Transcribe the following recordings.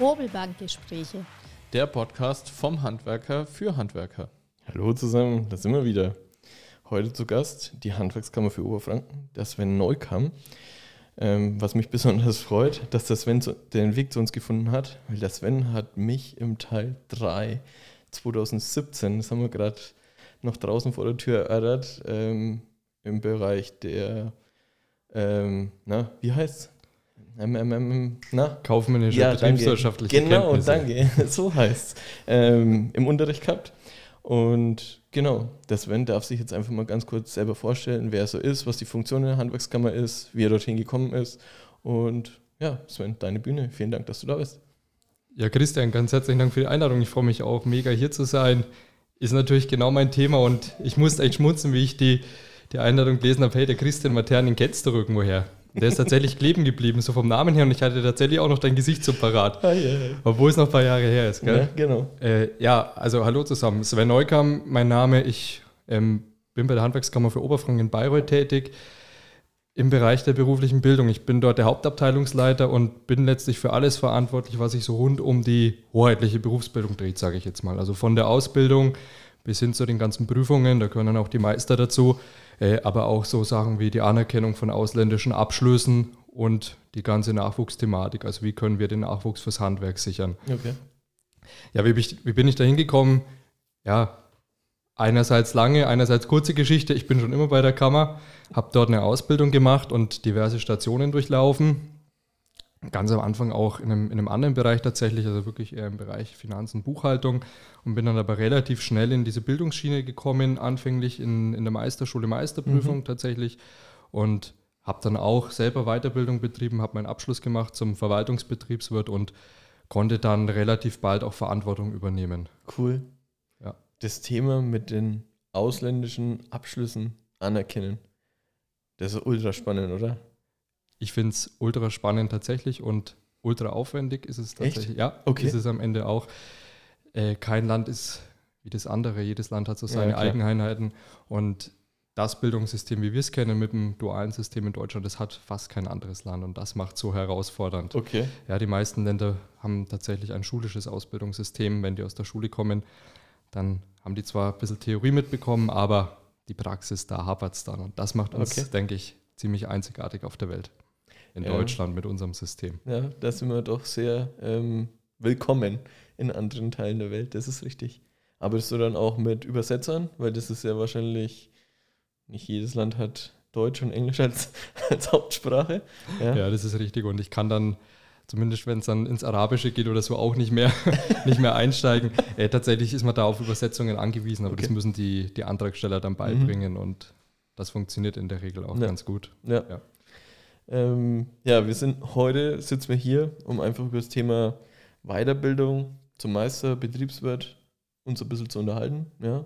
Hobelbankgespräche. Der Podcast vom Handwerker für Handwerker. Hallo zusammen, da sind wir wieder. Heute zu Gast die Handwerkskammer für Oberfranken, der Sven Neukam. Ähm, was mich besonders freut, dass der Sven zu, den Weg zu uns gefunden hat, weil der Sven hat mich im Teil 3 2017, das haben wir gerade noch draußen vor der Tür erörtert, ähm, im Bereich der, ähm, na, wie heißt's? MMM, na? Kaufmännische, ja, betriebswirtschaftliche Genau, Kenntnisse. danke, so heißt es. Ähm, Im Unterricht gehabt. Und genau, der Sven darf sich jetzt einfach mal ganz kurz selber vorstellen, wer er so ist, was die Funktion in der Handwerkskammer ist, wie er dorthin gekommen ist. Und ja, Sven, deine Bühne. Vielen Dank, dass du da bist. Ja, Christian, ganz herzlichen Dank für die Einladung. Ich freue mich auch mega hier zu sein. Ist natürlich genau mein Thema und ich musste echt schmunzeln, wie ich die, die Einladung gelesen habe. Hey, der Christian Matern, den kennst du irgendwoher. Der ist tatsächlich kleben geblieben, so vom Namen her. Und ich hatte tatsächlich auch noch dein Gesicht so parat. Ah, yeah, yeah. Obwohl es noch ein paar Jahre her ist, gell? Ja, genau. Äh, ja, also hallo zusammen. Sven Neukam, mein Name. Ich ähm, bin bei der Handwerkskammer für Oberfranken in Bayreuth tätig im Bereich der beruflichen Bildung. Ich bin dort der Hauptabteilungsleiter und bin letztlich für alles verantwortlich, was sich so rund um die hoheitliche Berufsbildung dreht, sage ich jetzt mal. Also von der Ausbildung bis hin zu den ganzen Prüfungen, da gehören dann auch die Meister dazu aber auch so Sachen wie die Anerkennung von ausländischen Abschlüssen und die ganze Nachwuchsthematik. Also wie können wir den Nachwuchs fürs Handwerk sichern? Okay. Ja, wie bin ich, wie bin ich da hingekommen? Ja, einerseits lange, einerseits kurze Geschichte. Ich bin schon immer bei der Kammer, habe dort eine Ausbildung gemacht und diverse Stationen durchlaufen ganz am Anfang auch in einem, in einem anderen Bereich tatsächlich, also wirklich eher im Bereich Finanzen, Buchhaltung und bin dann aber relativ schnell in diese Bildungsschiene gekommen, anfänglich in, in der Meisterschule Meisterprüfung mhm. tatsächlich und habe dann auch selber Weiterbildung betrieben, habe meinen Abschluss gemacht zum Verwaltungsbetriebswirt und konnte dann relativ bald auch Verantwortung übernehmen. Cool. Ja. Das Thema mit den ausländischen Abschlüssen anerkennen, das ist ultra spannend, oder? Ich finde es ultra spannend tatsächlich und ultra aufwendig ist es tatsächlich. Echt? Ja, okay. ist es am Ende auch. Äh, kein Land ist wie das andere. Jedes Land hat so seine ja, Eigenheiten und das Bildungssystem, wie wir es kennen, mit dem dualen System in Deutschland, das hat fast kein anderes Land und das macht so herausfordernd. Okay. Ja, die meisten Länder haben tatsächlich ein schulisches Ausbildungssystem. Wenn die aus der Schule kommen, dann haben die zwar ein bisschen Theorie mitbekommen, aber die Praxis, da hapert es dann. Und das macht uns, okay. denke ich, ziemlich einzigartig auf der Welt in ja. Deutschland mit unserem System. Ja, da sind wir doch sehr ähm, willkommen in anderen Teilen der Welt, das ist richtig. Arbeitest du dann auch mit Übersetzern? Weil das ist ja wahrscheinlich, nicht jedes Land hat Deutsch und Englisch als, als Hauptsprache. Ja. ja, das ist richtig. Und ich kann dann, zumindest wenn es dann ins Arabische geht oder so, auch nicht mehr, nicht mehr einsteigen. Äh, tatsächlich ist man da auf Übersetzungen angewiesen, aber okay. das müssen die, die Antragsteller dann beibringen mhm. und das funktioniert in der Regel auch ja. ganz gut. Ja. ja. Ähm, ja, wir sind heute, sitzen wir hier, um einfach über das Thema Weiterbildung zum Meister, Betriebswirt uns ein bisschen zu unterhalten. Ja.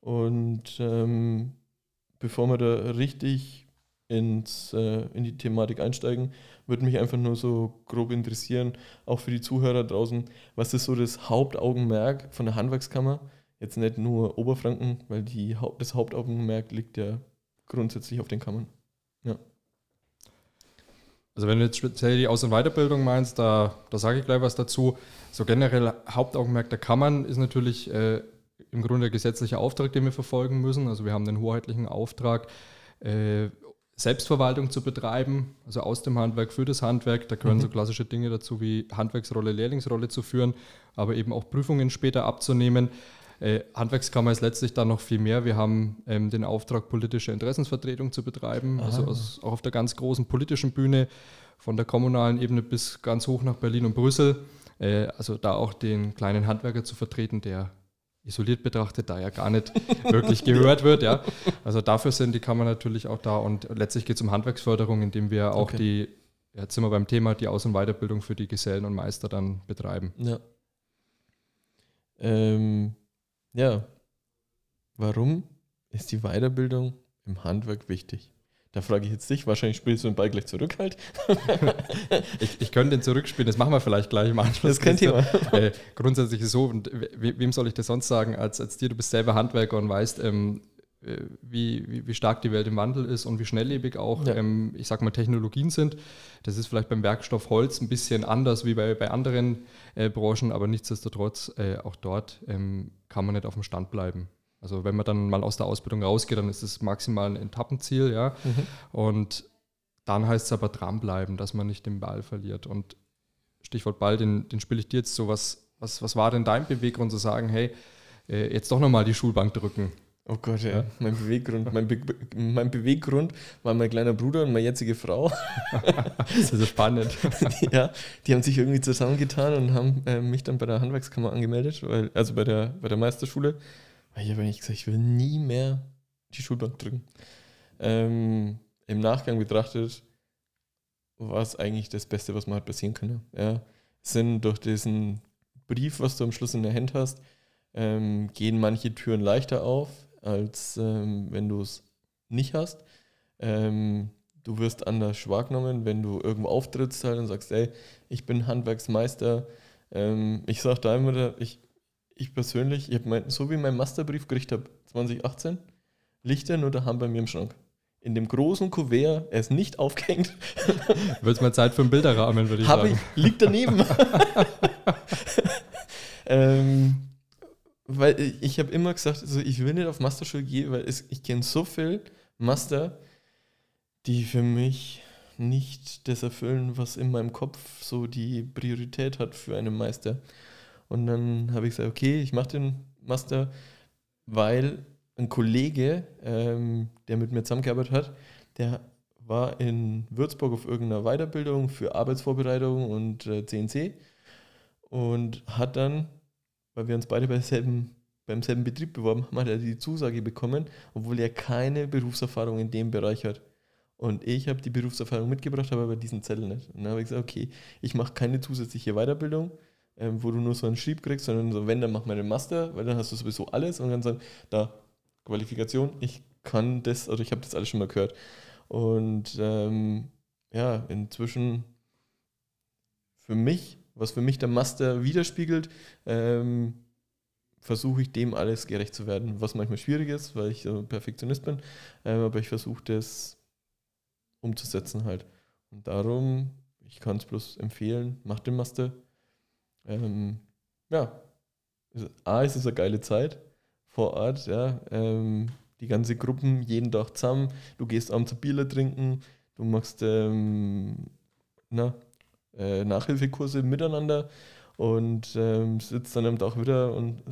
Und ähm, bevor wir da richtig ins, äh, in die Thematik einsteigen, würde mich einfach nur so grob interessieren, auch für die Zuhörer draußen, was ist so das Hauptaugenmerk von der Handwerkskammer? Jetzt nicht nur Oberfranken, weil die, das Hauptaugenmerk liegt ja grundsätzlich auf den Kammern. Ja. Also wenn du jetzt speziell die Aus- und Weiterbildung meinst, da, da sage ich gleich was dazu. So generell Hauptaugenmerk der Kammern ist natürlich äh, im Grunde der gesetzliche Auftrag, den wir verfolgen müssen. Also wir haben den hoheitlichen Auftrag, äh, Selbstverwaltung zu betreiben, also aus dem Handwerk für das Handwerk. Da gehören mhm. so klassische Dinge dazu wie Handwerksrolle, Lehrlingsrolle zu führen, aber eben auch Prüfungen später abzunehmen. Äh, Handwerkskammer ist letztlich dann noch viel mehr. Wir haben ähm, den Auftrag, politische Interessensvertretung zu betreiben, Aha. also aus, auch auf der ganz großen politischen Bühne, von der kommunalen Ebene bis ganz hoch nach Berlin und Brüssel. Äh, also da auch den kleinen Handwerker zu vertreten, der isoliert betrachtet da ja gar nicht wirklich gehört wird. Ja. Also dafür sind die Kammer natürlich auch da und letztlich geht es um Handwerksförderung, indem wir auch okay. die, jetzt sind wir beim Thema, die Aus- und Weiterbildung für die Gesellen und Meister dann betreiben. Ja. Ähm, ja. Warum ist die Weiterbildung im Handwerk wichtig? Da frage ich jetzt dich, wahrscheinlich spielst du den Ball gleich zurück halt. ich, ich könnte den zurückspielen, das machen wir vielleicht gleich im Anschluss. Das kennt ihr äh, Grundsätzlich ist so, und wem soll ich das sonst sagen, als, als dir, du bist selber Handwerker und weißt, ähm, äh, wie, wie, wie, stark die Welt im Wandel ist und wie schnelllebig auch, ja. ähm, ich sag mal, Technologien sind. Das ist vielleicht beim Werkstoff Holz ein bisschen anders wie bei, bei anderen äh, Branchen, aber nichtsdestotrotz, äh, auch dort ähm, kann man nicht auf dem Stand bleiben. Also wenn man dann mal aus der Ausbildung rausgeht, dann ist es maximal ein Etappenziel, ja. Mhm. Und dann heißt es aber dranbleiben, dass man nicht den Ball verliert. Und Stichwort Ball, den, den spiele ich dir jetzt so. Was, was, was war denn dein Beweggrund zu sagen, hey, äh, jetzt doch nochmal die Schulbank drücken? Oh Gott, ja. ja. Mein Beweggrund, mein, Be mein, Beweggrund war mein kleiner Bruder und meine jetzige Frau. das ist so spannend. ja, die haben sich irgendwie zusammengetan und haben äh, mich dann bei der Handwerkskammer angemeldet, weil, also bei der, bei der Meisterschule. Ich habe eigentlich gesagt, ich will nie mehr die Schulbank drücken. Ähm, Im Nachgang betrachtet war es eigentlich das Beste, was man halt passieren kann. Ja. Sind durch diesen Brief, was du am Schluss in der Hand hast, ähm, gehen manche Türen leichter auf, als ähm, wenn du es nicht hast. Ähm, du wirst anders wahrgenommen, wenn du irgendwo auftrittst halt und sagst, ey, ich bin Handwerksmeister. Ähm, ich sage da immer, ich, ich persönlich, ich mein, so wie mein Masterbrief gekriegt habe, 2018, liegt er nur daheim bei mir im Schrank. In dem großen Kuvert, er ist nicht aufgehängt. Wird es mal Zeit für einen Bilderrahmen, würde ich hab sagen. Ich, liegt daneben. weil ich habe immer gesagt, also ich will nicht auf Masterschule gehen, weil es, ich kenne so viel Master, die für mich nicht das erfüllen, was in meinem Kopf so die Priorität hat für einen Meister. Und dann habe ich gesagt, okay, ich mache den Master, weil ein Kollege, ähm, der mit mir zusammengearbeitet hat, der war in Würzburg auf irgendeiner Weiterbildung für Arbeitsvorbereitung und äh, CNC und hat dann, weil wir uns beide bei selben, beim selben Betrieb beworben haben, hat er die Zusage bekommen, obwohl er keine Berufserfahrung in dem Bereich hat. Und ich habe die Berufserfahrung mitgebracht, aber bei diesen Zettel nicht. Und dann habe ich gesagt, okay, ich mache keine zusätzliche Weiterbildung, ähm, wo du nur so einen Schrieb kriegst, sondern so, wenn, dann mach mal den Master, weil dann hast du sowieso alles und dann sagen, da, Qualifikation, ich kann das, oder ich habe das alles schon mal gehört. Und ähm, ja, inzwischen für mich, was für mich der Master widerspiegelt, ähm, versuche ich dem alles gerecht zu werden, was manchmal schwierig ist, weil ich so Perfektionist bin, ähm, aber ich versuche das umzusetzen halt. Und darum, ich kann es bloß empfehlen, mach den Master. Ähm, ja, A, ist es eine geile Zeit vor Ort, ja. Ähm, die ganze Gruppen jeden Tag zusammen. Du gehst abends Bier trinken, du machst ähm, na, äh, Nachhilfekurse miteinander und ähm, sitzt dann am Tag wieder und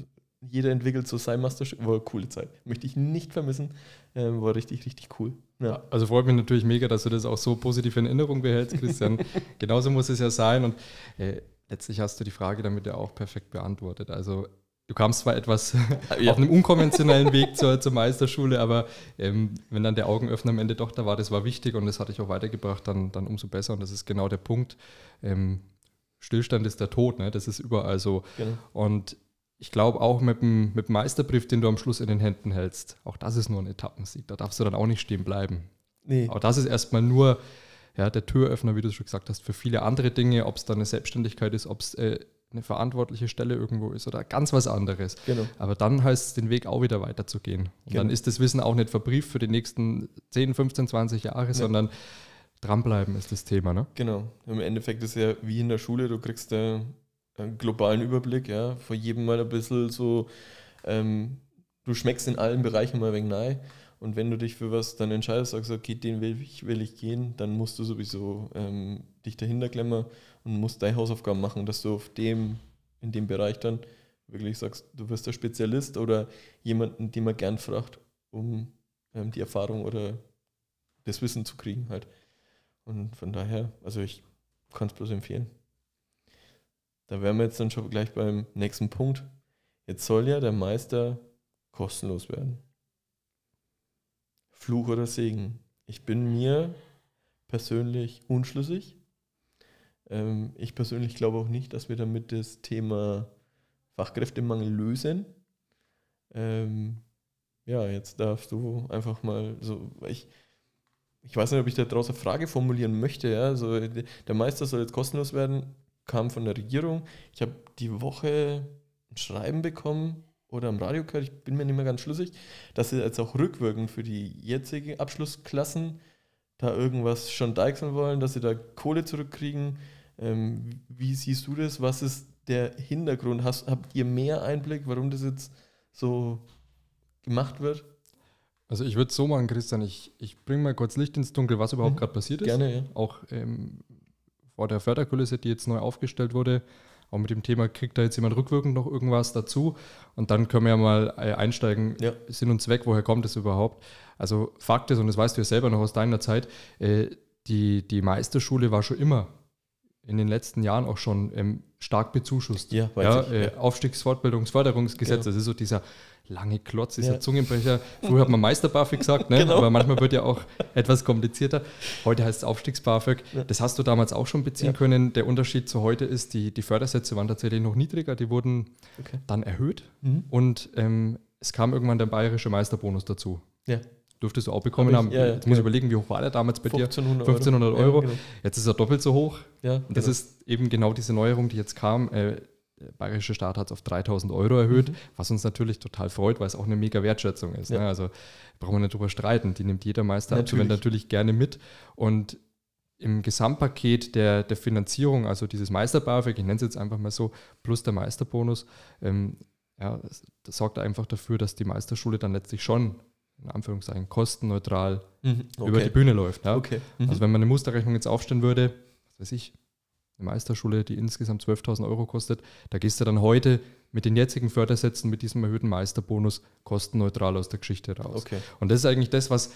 jeder entwickelt so sein Masterstück. War eine coole Zeit. Möchte ich nicht vermissen. Ähm, war richtig, richtig cool. Ja. Also freut mich natürlich mega, dass du das auch so positiv in Erinnerung behältst, Christian. Genauso muss es ja sein. Und äh, letztlich hast du die Frage damit ja auch perfekt beantwortet. Also du kamst zwar etwas ja. auf einem unkonventionellen Weg zur, zur Meisterschule, aber ähm, wenn dann der Augenöffner am Ende doch da war, das war wichtig und das hatte ich auch weitergebracht, dann, dann umso besser. Und das ist genau der Punkt. Ähm, Stillstand ist der Tod, ne? das ist überall so. Genau. Und ich glaube auch mit dem, mit dem Meisterbrief, den du am Schluss in den Händen hältst, auch das ist nur ein Etappensieg. Da darfst du dann auch nicht stehen bleiben. Nee. Auch das ist erstmal nur ja, der Türöffner, wie du schon gesagt hast, für viele andere Dinge, ob es dann eine Selbstständigkeit ist, ob es äh, eine verantwortliche Stelle irgendwo ist oder ganz was anderes. Genau. Aber dann heißt es, den Weg auch wieder weiterzugehen. Und genau. dann ist das Wissen auch nicht verbrieft für die nächsten 10, 15, 20 Jahre, ja. sondern dranbleiben ist das Thema. Ne? Genau. Im Endeffekt ist es ja wie in der Schule, du kriegst äh, einen globalen Überblick, ja, vor jedem Mal ein bisschen so, ähm, du schmeckst in allen Bereichen mal ein wenig nahe. Und wenn du dich für was dann entscheidest, sagst, okay, den will ich, will ich gehen, dann musst du sowieso ähm, dich dahinter klemmen und musst deine Hausaufgaben machen, dass du auf dem, in dem Bereich dann wirklich sagst, du wirst der Spezialist oder jemanden, den man gern fragt, um ähm, die Erfahrung oder das Wissen zu kriegen halt. Und von daher, also ich kann es bloß empfehlen. Da wären wir jetzt dann schon gleich beim nächsten Punkt. Jetzt soll ja der Meister kostenlos werden. Fluch oder Segen? Ich bin mir persönlich unschlüssig. Ähm, ich persönlich glaube auch nicht, dass wir damit das Thema Fachkräftemangel lösen. Ähm, ja, jetzt darfst du einfach mal so, ich, ich weiß nicht, ob ich da draußen eine Frage formulieren möchte. Ja? Also, der Meister soll jetzt kostenlos werden kam von der Regierung. Ich habe die Woche ein Schreiben bekommen oder am Radio gehört, ich bin mir nicht mehr ganz schlüssig, dass sie jetzt auch rückwirkend für die jetzigen Abschlussklassen da irgendwas schon deichseln wollen, dass sie da Kohle zurückkriegen. Ähm, wie siehst du das? Was ist der Hintergrund? Hast, habt ihr mehr Einblick, warum das jetzt so gemacht wird? Also ich würde es so machen, Christian, ich, ich bringe mal kurz Licht ins Dunkel, was überhaupt mhm. gerade passiert ist. Gerne, ja. Auch ähm, vor der Förderkulisse, die jetzt neu aufgestellt wurde, auch mit dem Thema, kriegt da jetzt jemand rückwirkend noch irgendwas dazu? Und dann können wir ja mal äh, einsteigen, ja. Sinn und Zweck, woher kommt es überhaupt? Also Fakt ist, und das weißt du ja selber noch aus deiner Zeit, äh, die, die Meisterschule war schon immer in den letzten Jahren auch schon ähm, stark bezuschusst. Ja, ja, ich, äh, Aufstiegsfortbildungsförderungsgesetz, ja. das ist so dieser lange Klotz, dieser ja. Zungenbrecher. Früher hat man Meister-BAföG gesagt, ne? genau. aber manchmal wird ja auch etwas komplizierter. Heute heißt es Aufstiegs-BAföG. Ja. Das hast du damals auch schon beziehen können. Der Unterschied zu heute ist, die, die Fördersätze waren tatsächlich noch niedriger, die wurden okay. dann erhöht mhm. und ähm, es kam irgendwann der bayerische Meisterbonus dazu. Ja dürftest du auch bekommen Hab haben. Ja, Jetzt ja, muss ich überlegen, wie hoch war der damals bei 1500 dir? 1500 Euro. Ja, genau. Jetzt ist er doppelt so hoch. Ja, und das genau. ist eben genau diese Neuerung, die jetzt kam. Äh, der bayerische Staat hat es auf 3000 Euro erhöht, mhm. was uns natürlich total freut, weil es auch eine mega Wertschätzung ist. Ne? Also brauchen wir nicht drüber streiten. Die nimmt jeder Meister natürlich. natürlich gerne mit. Und im Gesamtpaket der, der Finanzierung, also dieses Meister-BAföG, ich nenne es jetzt einfach mal so, plus der Meisterbonus, ähm, ja, das, das, sorgt einfach dafür, dass die Meisterschule dann letztlich schon in Anführungszeichen kostenneutral mhm, okay. über die Bühne läuft. Ja? Okay. Mhm. Also wenn man eine Musterrechnung jetzt aufstellen würde, was weiß ich, eine Meisterschule, die insgesamt 12.000 Euro kostet, da gehst du dann heute mit den jetzigen Fördersätzen, mit diesem erhöhten Meisterbonus kostenneutral aus der Geschichte raus. Okay. Und das ist eigentlich das, was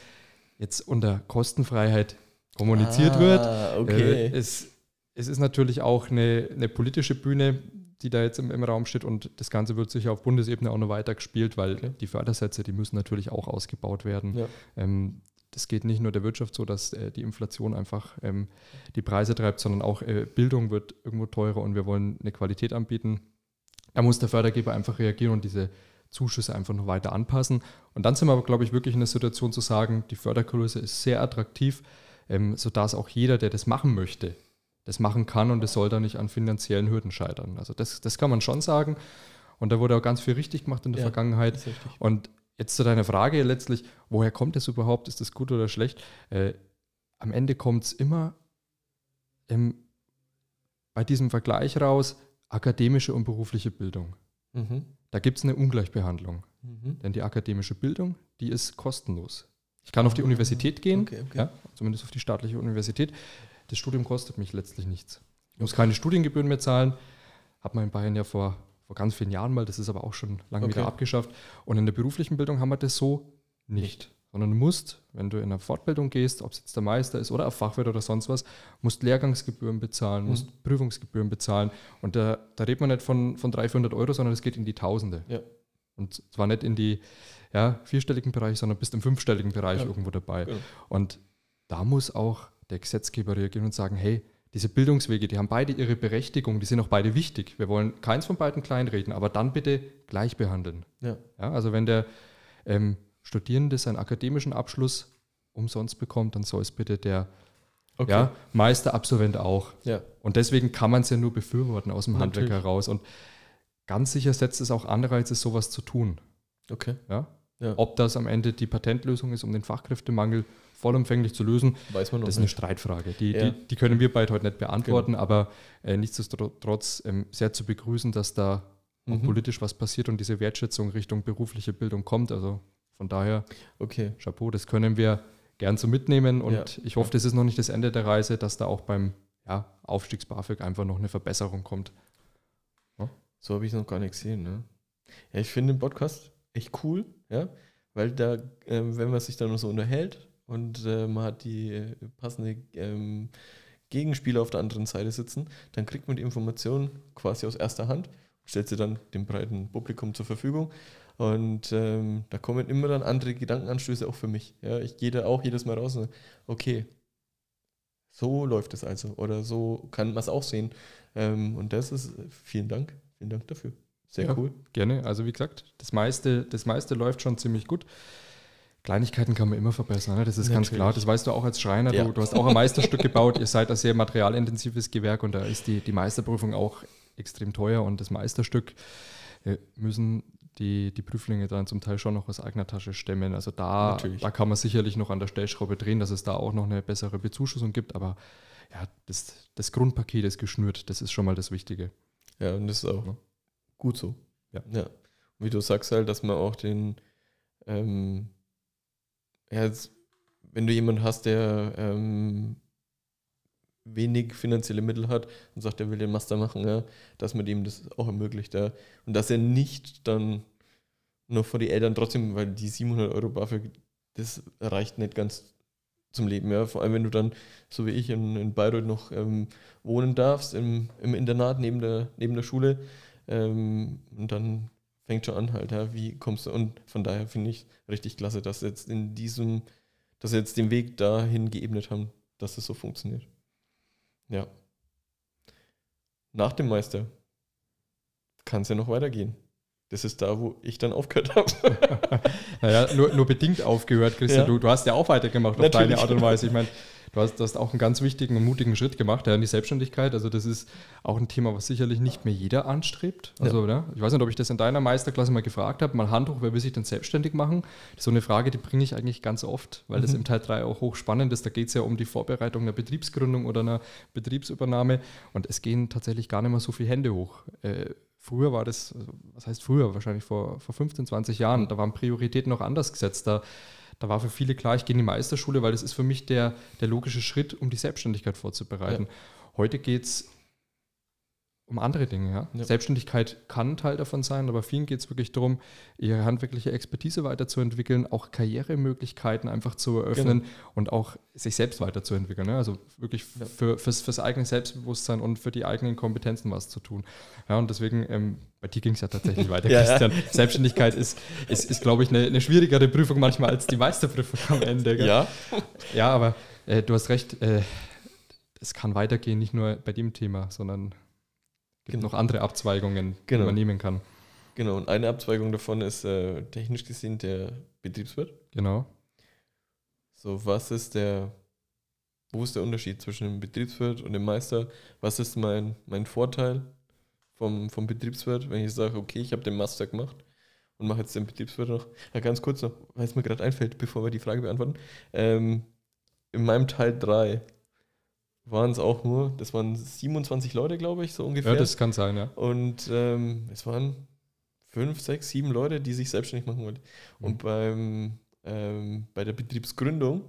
jetzt unter Kostenfreiheit kommuniziert ah, wird. Okay. Äh, es, es ist natürlich auch eine, eine politische Bühne, die da jetzt im, im, Raum steht. Und das Ganze wird sicher auf Bundesebene auch noch weiter gespielt, weil okay. die Fördersätze, die müssen natürlich auch ausgebaut werden. Ja. Ähm, das geht nicht nur der Wirtschaft so, dass äh, die Inflation einfach ähm, die Preise treibt, sondern auch äh, Bildung wird irgendwo teurer und wir wollen eine Qualität anbieten. Da muss der Fördergeber einfach reagieren und diese Zuschüsse einfach noch weiter anpassen. Und dann sind wir aber, glaube ich, wirklich in der Situation zu sagen, die Fördergröße ist sehr attraktiv, ähm, sodass auch jeder, der das machen möchte, das machen kann und es soll da nicht an finanziellen Hürden scheitern. Also das, das kann man schon sagen. Und da wurde auch ganz viel richtig gemacht in der ja, Vergangenheit. Und jetzt zu deiner Frage letztlich, woher kommt es überhaupt? Ist das gut oder schlecht? Äh, am Ende kommt es immer ähm, bei diesem Vergleich raus, akademische und berufliche Bildung. Mhm. Da gibt es eine Ungleichbehandlung. Mhm. Denn die akademische Bildung, die ist kostenlos. Ich kann auf die ah, Universität gehen, okay, okay. Ja, zumindest auf die staatliche Universität. Das Studium kostet mich letztlich nichts. Ich muss keine Studiengebühren mehr zahlen. Hat man in Bayern ja vor, vor ganz vielen Jahren mal, das ist aber auch schon lange okay. wieder abgeschafft. Und in der beruflichen Bildung haben wir das so nicht. Sondern du musst, wenn du in eine Fortbildung gehst, ob es jetzt der Meister ist oder ein Fachwirt oder sonst was, musst Lehrgangsgebühren bezahlen, mhm. musst Prüfungsgebühren bezahlen. Und da, da redet man nicht von, von 300, 400 Euro, sondern es geht in die Tausende. Ja. Und zwar nicht in die ja, vierstelligen Bereich, sondern bist im fünfstelligen Bereich ja. irgendwo dabei. Ja. Und da muss auch der Gesetzgeber reagieren und sagen, hey, diese Bildungswege, die haben beide ihre Berechtigung, die sind auch beide wichtig. Wir wollen keins von beiden kleinreden, aber dann bitte gleich behandeln. Ja. ja also wenn der ähm, Studierende seinen akademischen Abschluss umsonst bekommt, dann soll es bitte der okay. ja, Meisterabsolvent auch. Ja. Und deswegen kann man es ja nur befürworten aus dem. Handwerk heraus. Und ganz sicher setzt es auch Anreize, sowas zu tun. Okay. Ja? Ja? Ob das am Ende die Patentlösung ist, um den Fachkräftemangel vollumfänglich zu lösen, Weiß man noch das ist nicht. eine Streitfrage. Die, ja. die, die, können wir beide heute nicht beantworten, genau. aber äh, nichtsdestotrotz ähm, sehr zu begrüßen, dass da mhm. auch politisch was passiert und diese Wertschätzung Richtung berufliche Bildung kommt. Also von daher, okay. Chapeau, das können wir gern so mitnehmen und ja. ich hoffe, das ist noch nicht das Ende der Reise, dass da auch beim ja, Aufstiegs-BAföG einfach noch eine Verbesserung kommt. So habe ich es noch gar nicht gesehen. Ne? Ja, ich finde den Podcast echt cool, ja, weil da, ähm, wenn man sich dann noch so unterhält und äh, man hat die äh, passende ähm, Gegenspieler auf der anderen Seite sitzen, dann kriegt man die Informationen quasi aus erster Hand, stellt sie dann dem breiten Publikum zur Verfügung. Und ähm, da kommen immer dann andere Gedankenanstöße auch für mich. Ja, ich gehe da auch jedes Mal raus und okay, so läuft es also. Oder so kann man es auch sehen. Ähm, und das ist, vielen Dank, vielen Dank dafür. Sehr ja, cool. Gerne. Also wie gesagt, das meiste, das meiste läuft schon ziemlich gut. Kleinigkeiten kann man immer verbessern, ne? das ist Natürlich. ganz klar. Das weißt du auch als Schreiner. Ja. Du, du, hast auch ein Meisterstück gebaut. Ihr seid ein sehr materialintensives Gewerk und da ist die, die Meisterprüfung auch extrem teuer und das Meisterstück äh, müssen die, die Prüflinge dann zum Teil schon noch aus eigener Tasche stemmen. Also da, da kann man sicherlich noch an der Stellschraube drehen, dass es da auch noch eine bessere Bezuschussung gibt. Aber ja, das, das Grundpaket ist geschnürt, das ist schon mal das Wichtige. Ja, und das ist auch ja. Gut so. Ja. ja. wie du sagst halt, dass man auch den, ähm, ja, jetzt, wenn du jemanden hast, der ähm, wenig finanzielle Mittel hat und sagt, er will den Master machen, ja, dass man ihm das auch ermöglicht. Ja. Und dass er nicht dann noch vor die Eltern trotzdem, weil die 700 Euro BAföG, das reicht nicht ganz zum Leben. Ja. Vor allem, wenn du dann, so wie ich, in, in Bayreuth noch ähm, wohnen darfst, im, im Internat neben der, neben der Schule. Ähm, und dann fängt schon an halt, ja, wie kommst du? Und von daher finde ich richtig klasse, dass jetzt in diesem, dass sie jetzt den Weg dahin geebnet haben, dass es so funktioniert. Ja. Nach dem Meister kann es ja noch weitergehen. Das ist da, wo ich dann aufgehört habe. naja, nur, nur bedingt aufgehört, Christian. Ja. Du, du hast ja auch weitergemacht auf Natürlich. deine Art und Weise. Ich meine, du hast, du hast auch einen ganz wichtigen und mutigen Schritt gemacht, ja, in die Selbstständigkeit. Also das ist auch ein Thema, was sicherlich nicht mehr jeder anstrebt. Also, ja. ne? Ich weiß nicht, ob ich das in deiner Meisterklasse mal gefragt habe, mal Hand hoch, wer will sich denn selbstständig machen? So eine Frage, die bringe ich eigentlich ganz oft, weil mhm. das im Teil 3 auch hochspannend ist. Da geht es ja um die Vorbereitung einer Betriebsgründung oder einer Betriebsübernahme und es gehen tatsächlich gar nicht mehr so viele Hände hoch. Äh, Früher war das, also, was heißt früher, wahrscheinlich vor, vor 15, 20 Jahren, da waren Prioritäten noch anders gesetzt. Da, da war für viele klar, ich gehe in die Meisterschule, weil das ist für mich der, der logische Schritt, um die Selbstständigkeit vorzubereiten. Ja. Heute geht es um andere Dinge. Ja? ja? Selbstständigkeit kann Teil davon sein, aber vielen geht es wirklich darum, ihre handwerkliche Expertise weiterzuentwickeln, auch Karrieremöglichkeiten einfach zu eröffnen genau. und auch sich selbst weiterzuentwickeln. Ne? Also wirklich ja. für, fürs, fürs eigene Selbstbewusstsein und für die eigenen Kompetenzen was zu tun. Ja, und deswegen, ähm, bei dir ging es ja tatsächlich weiter, ja, Christian. Selbstständigkeit ist, ist, ist glaube ich, eine, eine, schwierigere Prüfung manchmal als die Meisterprüfung am Ende. Gell? Ja. Ja, aber äh, du hast recht, äh, es kann weitergehen, nicht nur bei dem Thema, sondern gibt genau. noch andere Abzweigungen, genau. die man nehmen kann. Genau, und eine Abzweigung davon ist äh, technisch gesehen der Betriebswirt. Genau. So, was ist der, wo ist der Unterschied zwischen dem Betriebswirt und dem Meister? Was ist mein, mein Vorteil vom, vom Betriebswirt, wenn ich sage, okay, ich habe den Master gemacht und mache jetzt den Betriebswirt noch? Ja, ganz kurz noch, weil es mir gerade einfällt, bevor wir die Frage beantworten. Ähm, in meinem Teil 3 waren es auch nur, das waren 27 Leute, glaube ich, so ungefähr. Ja, das kann sein, ja. Und ähm, es waren fünf, sechs, sieben Leute, die sich selbstständig machen wollten. Mhm. Und beim, ähm, bei der Betriebsgründung,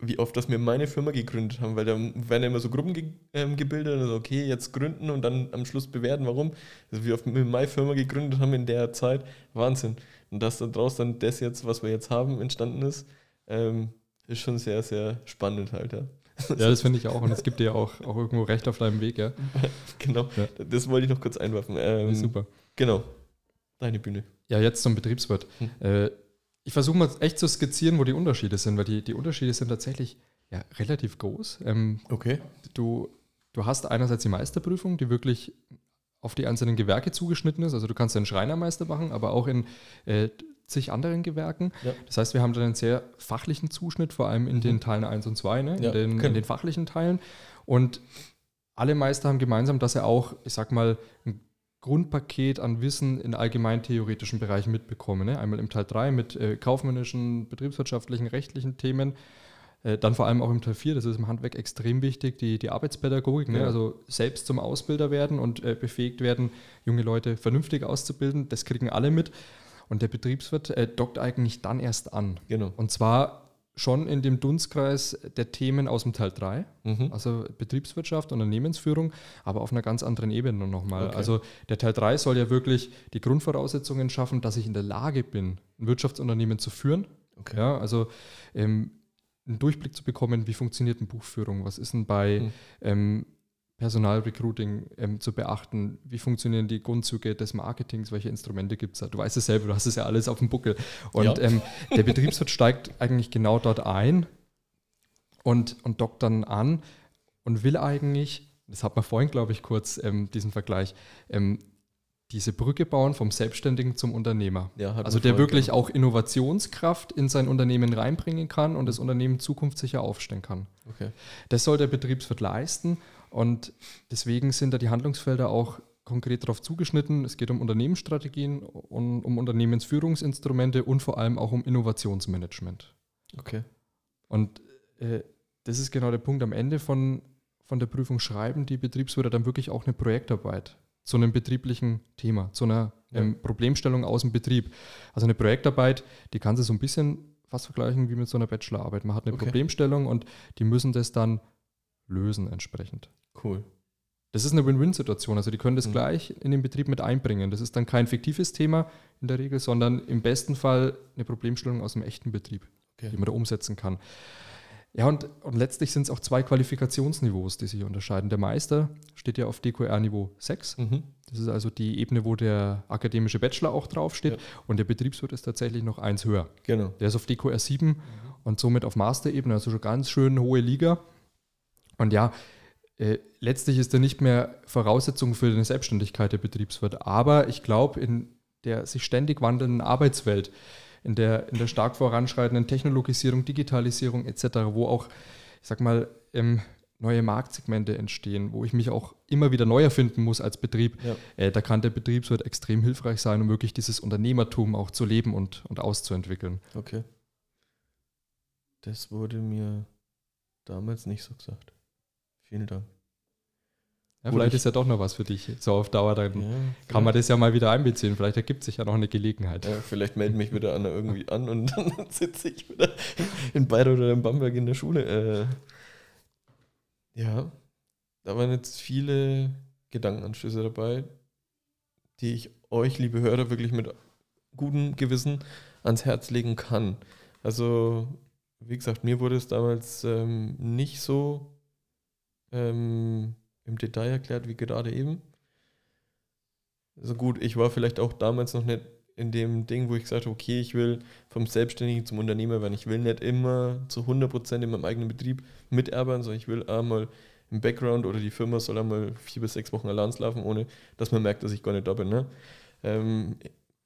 wie oft, dass wir meine Firma gegründet haben, weil da werden ja immer so Gruppen ge ähm, gebildet, also okay, jetzt gründen und dann am Schluss bewerten, warum. Also wie oft wir meine Firma gegründet haben in der Zeit, Wahnsinn. Und dass daraus dann das jetzt, was wir jetzt haben, entstanden ist, ähm, ist schon sehr, sehr spannend halt, ja. Ja, das finde ich auch. Und es gibt dir auch, auch irgendwo recht auf deinem Weg, ja. genau. Ja. Das wollte ich noch kurz einwerfen. Ähm, super. Genau. Deine Bühne. Ja, jetzt zum Betriebswirt. Hm. Äh, ich versuche mal echt zu skizzieren, wo die Unterschiede sind, weil die, die Unterschiede sind tatsächlich ja, relativ groß. Ähm, okay. Du, du hast einerseits die Meisterprüfung, die wirklich auf die einzelnen Gewerke zugeschnitten ist. Also du kannst einen Schreinermeister machen, aber auch in äh, zig anderen Gewerken. Ja. Das heißt, wir haben dann einen sehr fachlichen Zuschnitt, vor allem in mhm. den Teilen 1 und 2, ne? in, ja, den, in den fachlichen Teilen. Und alle Meister haben gemeinsam, dass er auch, ich sag mal, ein Grundpaket an Wissen in allgemein theoretischen Bereichen mitbekommen. Ne? Einmal im Teil 3 mit äh, kaufmännischen, betriebswirtschaftlichen, rechtlichen Themen. Äh, dann vor allem auch im Teil 4, das ist im Handwerk extrem wichtig, die, die Arbeitspädagogik, ne? also selbst zum Ausbilder werden und äh, befähigt werden, junge Leute vernünftig auszubilden. Das kriegen alle mit. Und der Betriebswirt äh, dockt eigentlich dann erst an. Genau. Und zwar schon in dem Dunstkreis der Themen aus dem Teil 3, mhm. also Betriebswirtschaft, Unternehmensführung, aber auf einer ganz anderen Ebene nochmal. Okay. Also der Teil 3 soll ja wirklich die Grundvoraussetzungen schaffen, dass ich in der Lage bin, ein Wirtschaftsunternehmen zu führen. Okay. Ja, also ähm, einen Durchblick zu bekommen, wie funktioniert eine Buchführung, was ist denn bei mhm. ähm, Personalrecruiting ähm, zu beachten. Wie funktionieren die Grundzüge des Marketings? Welche Instrumente gibt es da? Du weißt es selber, du hast es ja alles auf dem Buckel. Und ja. ähm, der Betriebswirt steigt eigentlich genau dort ein und, und dockt dann an und will eigentlich, das hat man vorhin, glaube ich, kurz ähm, diesen Vergleich, ähm, diese Brücke bauen vom Selbstständigen zum Unternehmer. Ja, also der wirklich genau. auch Innovationskraft in sein Unternehmen reinbringen kann und das Unternehmen zukunftssicher aufstellen kann. Okay. Das soll der Betriebswirt leisten und deswegen sind da die Handlungsfelder auch konkret darauf zugeschnitten. Es geht um Unternehmensstrategien, um, um Unternehmensführungsinstrumente und vor allem auch um Innovationsmanagement. Okay. Und äh, das ist genau der Punkt. Am Ende von, von der Prüfung schreiben die Betriebswirte dann wirklich auch eine Projektarbeit zu einem betrieblichen Thema, zu einer Ja. ähm, Problemstellung aus dem Betrieb. Also eine Projektarbeit, die kann sich so ein bisschen fast vergleichen wie mit so einer Bachelorarbeit. Man hat eine Okay. Problemstellung und die müssen das dann lösen entsprechend. Cool. Das ist eine Win-Win-Situation. Also die können das Mhm. gleich in den Betrieb mit einbringen. Das ist dann kein fiktives Thema in der Regel, sondern im besten Fall eine Problemstellung aus dem echten Betrieb, Okay. die man da umsetzen kann. Ja, und, und letztlich sind es auch zwei Qualifikationsniveaus, die sich unterscheiden. Der Meister steht ja auf DQR-Niveau 6. Mhm. Das ist also die Ebene, wo der akademische Bachelor auch draufsteht. Ja. Und der Betriebswirt ist tatsächlich noch eins höher. Genau. Der ist auf DQR 7 und somit auf Masterebene, also schon ganz schön hohe Liga. Und ja, äh, letztlich ist er nicht mehr Voraussetzung für eine Selbstständigkeit der Betriebswirt. Aber ich glaube, in der sich ständig wandelnden Arbeitswelt, in der, in der stark voranschreitenden Technologisierung, Digitalisierung etc., wo auch, ich sag mal, ähm, neue Marktsegmente entstehen, wo ich mich auch immer wieder neu erfinden muss als Betrieb, Ja. äh, da kann der Betriebswirt extrem hilfreich sein, um wirklich dieses Unternehmertum auch zu leben und, und auszuentwickeln. Okay. Das wurde mir damals nicht so gesagt. Vielen Dank. Ja, vielleicht ich- ist ja doch noch was für dich. So auf Dauer, dann Ja, kann man das ja mal wieder einbeziehen. Vielleicht ergibt sich ja noch eine Gelegenheit. Ja, vielleicht melden mich wieder einer irgendwie an und dann sitze ich wieder in Bayreuth oder in Bamberg in der Schule. Äh, ja, da waren jetzt viele Gedankenanstöße dabei, die ich euch, liebe Hörer, wirklich mit gutem Gewissen ans Herz legen kann. Also, wie gesagt, mir wurde es damals ähm, nicht so ähm, im Detail erklärt wie gerade eben. Also gut, ich war vielleicht auch damals noch nicht in dem Ding, wo ich gesagt habe, okay, ich will vom Selbstständigen zum Unternehmer werden. Ich will nicht immer zu 100% in meinem eigenen Betrieb mitarbeiten, sondern ich will einmal im Background oder die Firma soll einmal vier bis sechs Wochen allein laufen, ohne dass man merkt, dass ich gar nicht da bin. Ne? Ähm,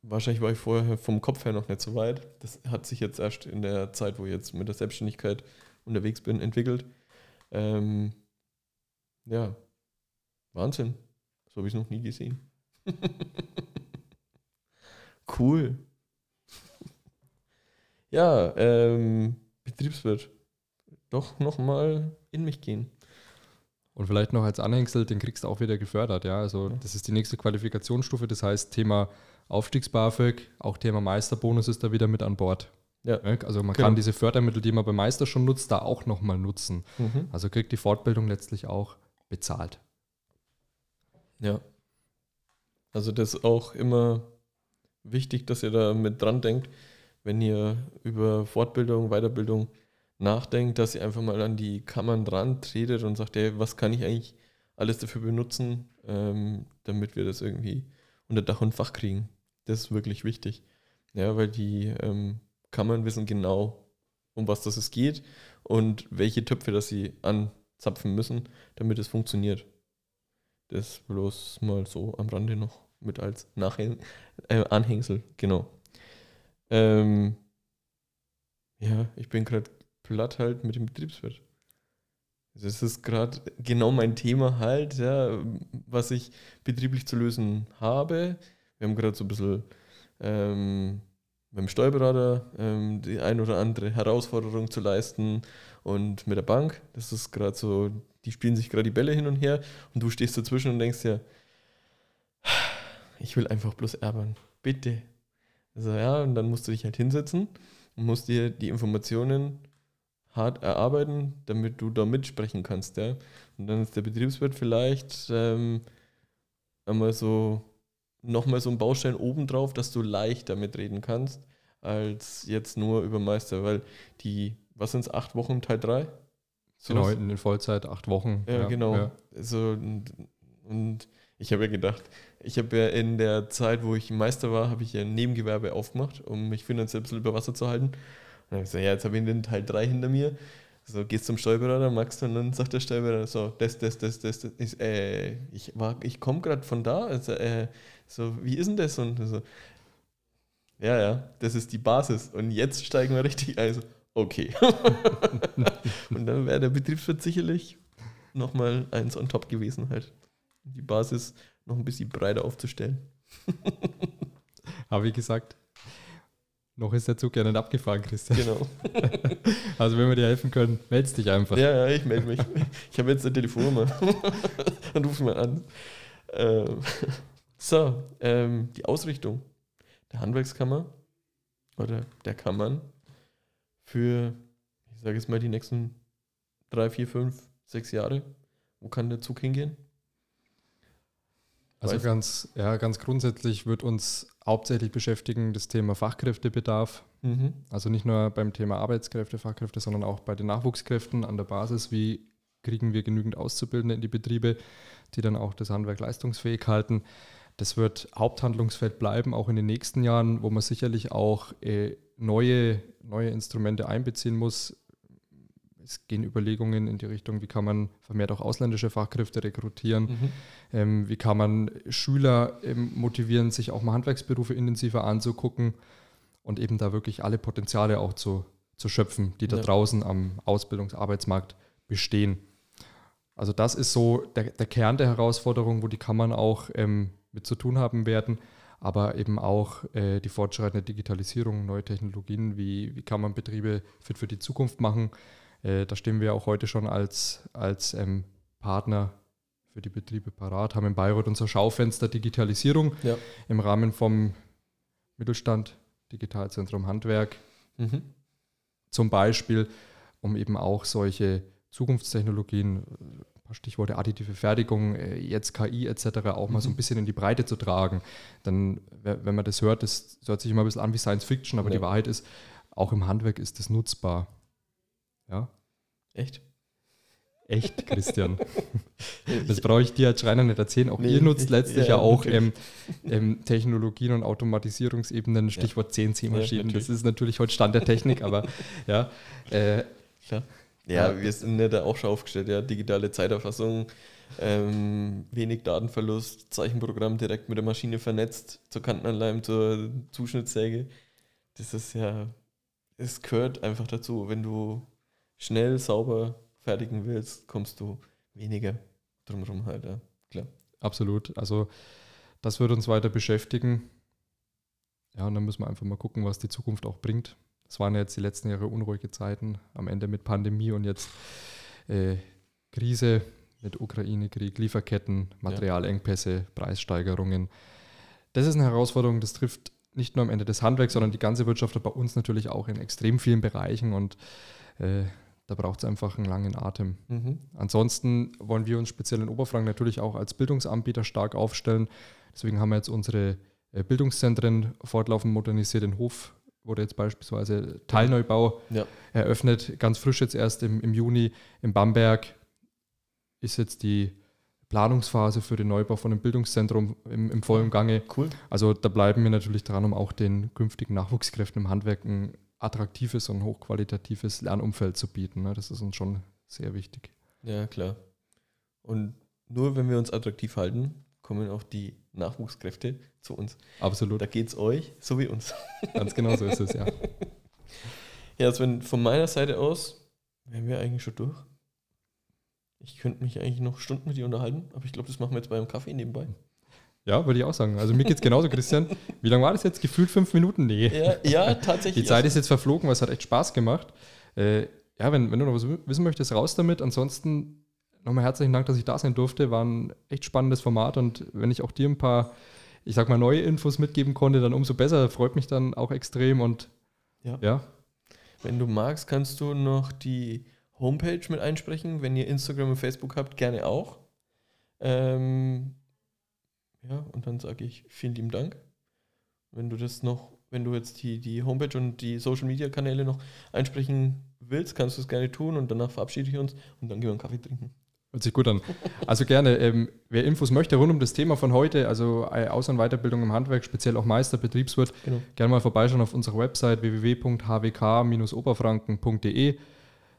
wahrscheinlich war ich vorher vom Kopf her noch nicht so weit. Das hat sich jetzt erst in der Zeit, wo ich jetzt mit der Selbstständigkeit unterwegs bin, entwickelt. Ähm, ja, Wahnsinn. So habe ich es noch nie gesehen. cool. Ja, ähm, Betriebswirt. Doch nochmal in mich gehen. Und vielleicht noch als Anhängsel, den kriegst du auch wieder gefördert. Ja? Also Ja. das ist die nächste Qualifikationsstufe. Das heißt, Thema Aufstiegs-BAföG, auch Thema Meisterbonus ist da wieder mit an Bord. Ja. Ja, Also man Genau. kann diese Fördermittel, die man beim Meister schon nutzt, da auch nochmal nutzen. Mhm. Also kriegt die Fortbildung letztlich auch bezahlt. Ja. Also das ist auch immer wichtig, dass ihr da mit dran denkt, wenn ihr über Fortbildung, Weiterbildung nachdenkt, dass ihr einfach mal an die Kammern dran tretet und sagt, ey, was kann ich eigentlich alles dafür benutzen, ähm, damit wir das irgendwie unter Dach und Fach kriegen. Das ist wirklich wichtig. Ja, weil die ähm, Kammern wissen genau, um was das es geht und welche Töpfe das sie anzapfen müssen, damit es funktioniert. Das bloß mal so am Rande noch mit als Nachhäng äh, Anhängsel, genau. Ähm, ja, ich bin gerade platt halt mit dem Betriebswirt. Das ist gerade genau mein Thema halt, ja, was ich betrieblich zu lösen habe. Wir haben gerade so ein bisschen ähm, beim Steuerberater ähm, die ein oder andere Herausforderung zu leisten und mit der Bank. Das ist gerade so, die spielen sich gerade die Bälle hin und her und du stehst dazwischen und denkst dir, ich will einfach bloß erben. Bitte. Also ja, und dann musst du dich halt hinsetzen und musst dir die Informationen hart erarbeiten, damit du da mitsprechen kannst, ja. Und dann ist der Betriebswirt vielleicht ähm, einmal so nochmal so ein Baustein obendrauf, dass du leichter mitreden kannst, als jetzt nur über Meister, weil die, was sind es, acht Wochen Teil 3? Genau, in in Vollzeit, acht Wochen. Ja, genau. ja. So, und, und ich habe ja gedacht, ich habe ja in der Zeit, wo ich Meister war, habe ich ja ein Nebengewerbe aufgemacht, um mich finanziell ein bisschen über Wasser zu halten. Und dann habe ich gesagt, ja, jetzt habe ich den Teil 3 hinter mir. So, gehst zum Steuerberater, magst du, und dann sagt der Steuerberater so, das, das, das, das, das. Ich, äh, ich, war- ich komme gerade von da, also, äh, so, wie ist denn das? Und so, ja, ja, das ist die Basis. Und jetzt steigen wir richtig ein. Also, okay. und dann wäre der Betriebswirt sicherlich nochmal eins on top gewesen halt. Die Basis noch ein bisschen breiter aufzustellen. Aber wie gesagt, noch ist der Zug ja nicht abgefahren, Christian. Genau. Also wenn wir dir helfen können, meldest dich einfach. Ja, ja, ich melde mich. Ich habe jetzt eine Telefonnummer. Dann ruf mal an. Ähm, so, ähm, die Ausrichtung der Handwerkskammer oder der Kammern für, ich sage jetzt mal, die nächsten drei, vier, fünf, sechs Jahre. Wo kann der Zug hingehen? Also Weiß- ganz, ja, ganz grundsätzlich wird uns hauptsächlich beschäftigen das Thema Fachkräftebedarf. Mhm. Also nicht nur beim Thema Arbeitskräfte, Fachkräfte, sondern auch bei den Nachwuchskräften an der Basis. Wie kriegen wir genügend Auszubildende in die Betriebe, die dann auch das Handwerk leistungsfähig halten? Das wird Haupthandlungsfeld bleiben, auch in den nächsten Jahren, wo man sicherlich auch äh, neue, neue Instrumente einbeziehen muss. Es gehen Überlegungen in die Richtung, wie kann man vermehrt auch ausländische Fachkräfte rekrutieren. Mhm. Ähm, wie kann man Schüler ähm, motivieren, sich auch mal Handwerksberufe intensiver anzugucken und eben da wirklich alle Potenziale auch zu, zu schöpfen, die da Ja. draußen am Ausbildungsarbeitsmarkt bestehen. Also das ist so der, der Kern der Herausforderung, wo die Kammern auch ähm, mit zu tun haben werden, aber eben auch äh, die fortschreitende Digitalisierung, neue Technologien, wie, wie kann man Betriebe fit für die Zukunft machen. Äh, da stehen wir auch heute schon als, als ähm, Partner für die Betriebe parat, haben in Bayreuth unser Schaufenster Digitalisierung Ja. im Rahmen vom Mittelstand, Digitalzentrum Handwerk Mhm. zum Beispiel, um eben auch solche Zukunftstechnologien, Stichworte additive Fertigung, äh, jetzt KI etc. auch mal so ein Mhm. bisschen in die Breite zu tragen. Dann, we- wenn man das hört, das hört sich immer ein bisschen an wie Science Fiction, aber Ja. die Wahrheit ist, auch im Handwerk ist das nutzbar. Ja, Echt? echt, Christian. Das brauche ich dir als Schreiner nicht erzählen. Auch Nee, ihr nutzt ich- letztlich ja, ja, auch ähm, ähm, Technologien und Automatisierungsebenen, Stichwort CNC-Maschinen. Ja, das ist natürlich heute Stand der Technik, aber ja, äh, Klar. Ja, wir sind ja da auch schon aufgestellt, ja. Digitale Zeiterfassung, ähm, wenig Datenverlust, Zeichenprogramm direkt mit der Maschine vernetzt, zur Kantenanleihen, zur Zuschnittsäge. Das ist ja, es gehört einfach dazu. Wenn du schnell, sauber fertigen willst, kommst du weniger drumherum halt, ja. Klar. absolut. Also das wird uns weiter beschäftigen. Ja, und dann müssen wir einfach mal gucken, was die Zukunft auch bringt. Es waren jetzt die letzten Jahre unruhige Zeiten, am Ende mit Pandemie und jetzt äh, Krise mit Ukraine-Krieg, Lieferketten, Materialengpässe, Preissteigerungen. Das ist eine Herausforderung, das trifft nicht nur am Ende des Handwerks, sondern die ganze Wirtschaft bei uns natürlich auch in extrem vielen Bereichen und äh, da braucht es einfach einen langen Atem. Mhm. Ansonsten wollen wir uns speziell in Oberfranken natürlich auch als Bildungsanbieter stark aufstellen. Deswegen haben wir jetzt unsere äh, Bildungszentren fortlaufend modernisiert. In Hof wurde jetzt beispielsweise Teilneubau Ja. eröffnet, ganz frisch jetzt erst im, im Juni. In Bamberg ist jetzt die Planungsphase für den Neubau von einem Bildungszentrum im, im vollen Gange. Cool. Also da bleiben wir natürlich dran, um auch den künftigen Nachwuchskräften im Handwerk ein attraktives und hochqualitatives Lernumfeld zu bieten. ne? Das ist uns schon sehr wichtig. Ja, klar. Und nur wenn wir uns attraktiv halten, kommen auch die Nachwuchskräfte zu uns. Absolut. Da geht's euch so wie uns. Ganz genau so ist es, ja. Ja, also wenn von meiner Seite aus wären wir eigentlich schon durch. Ich könnte mich eigentlich noch Stunden mit dir unterhalten, aber ich glaube, das machen wir jetzt beim Kaffee nebenbei. Ja, würde ich auch sagen. Also mir geht es genauso, Christian. Wie lange war das jetzt? Gefühlt fünf Minuten? Nee. Ja, ja tatsächlich. Die Zeit ist jetzt verflogen, weil es hat echt Spaß gemacht. Äh, ja, wenn, wenn du noch was wissen möchtest, raus damit. Ansonsten nochmal herzlichen Dank, dass ich da sein durfte. War ein echt spannendes Format und wenn ich auch dir ein paar, ich sag mal, neue Infos mitgeben konnte, dann umso besser. Freut mich dann auch extrem und Ja. ja, Wenn du magst, kannst du noch die Homepage mit einsprechen. Wenn ihr Instagram und Facebook habt, gerne auch. Ähm, ja, und dann sage ich vielen lieben Dank. Wenn du das noch, wenn du jetzt die, die Homepage und die Social Media Kanäle noch einsprechen willst, kannst du es gerne tun und danach verabschiede ich uns und dann gehen wir einen Kaffee trinken. Hört sich gut an. Also gerne, ähm, wer Infos möchte rund um das Thema von heute, also äh, Aus- und Weiterbildung im Handwerk, speziell auch Meister, Betriebswirt, Genau. gerne mal vorbeischauen auf unserer Website www.hwk-oberfranken.de.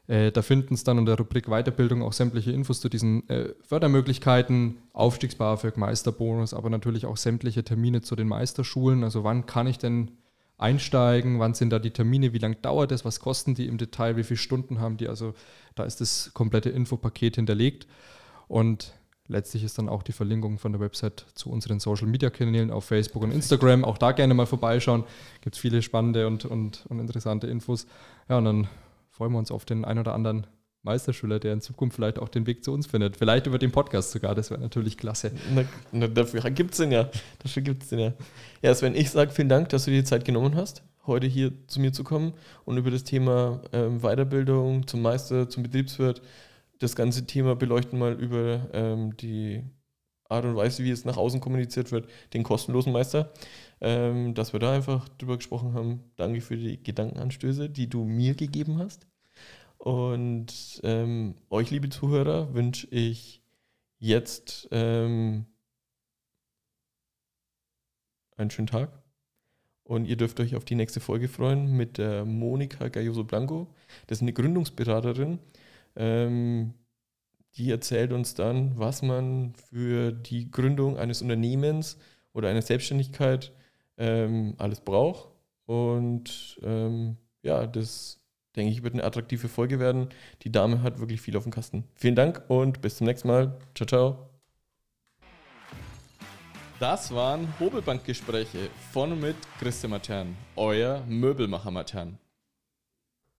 Äh, da finden Sie dann unter der Rubrik Weiterbildung auch sämtliche Infos zu diesen äh, Fördermöglichkeiten, Aufstiegs-BAföG, Meisterbonus, aber natürlich auch sämtliche Termine zu den Meisterschulen. Also wann kann ich denn einsteigen, wann sind da die Termine, wie lange dauert es, was kosten die im Detail, wie viele Stunden haben die. Also da ist das komplette Infopaket hinterlegt. Und letztlich ist dann auch die Verlinkung von der Website zu unseren Social Media Kanälen auf Facebook und Instagram. Auch da gerne mal vorbeischauen. Gibt es viele spannende und, und, und interessante Infos. Ja, und dann freuen wir uns auf den ein oder anderen Meisterschüler, der in Zukunft vielleicht auch den Weg zu uns findet. Vielleicht über den Podcast sogar, das wäre natürlich klasse. Na, na, dafür gibt es den ja. Dafür gibt es den ja. Ja, Sven, ich sage vielen Dank, dass du dir die Zeit genommen hast, heute hier zu mir zu kommen und über das Thema ähm, Weiterbildung zum Meister, zum Betriebswirt, das ganze Thema beleuchten mal über ähm, die Art und Weise, wie es nach außen kommuniziert wird, den kostenlosen Meister. Ähm, dass wir da einfach drüber gesprochen haben. Danke für die Gedankenanstöße, die du mir gegeben hast. Und ähm, euch, liebe Zuhörer, wünsche ich jetzt ähm, einen schönen Tag. Und ihr dürft euch auf die nächste Folge freuen mit der Monika Galloso Blanco. Das ist eine Gründungsberaterin. Ähm, die erzählt uns dann, was man für die Gründung eines Unternehmens oder einer Selbstständigkeit ähm, alles braucht. Und ähm, ja, das denke ich, wird eine attraktive Folge werden. Die Dame hat wirklich viel auf dem Kasten. Vielen Dank und bis zum nächsten Mal. Ciao, ciao. Das waren Hobelbankgespräche von und mit Christian Matern, euer Möbelmacher Matern.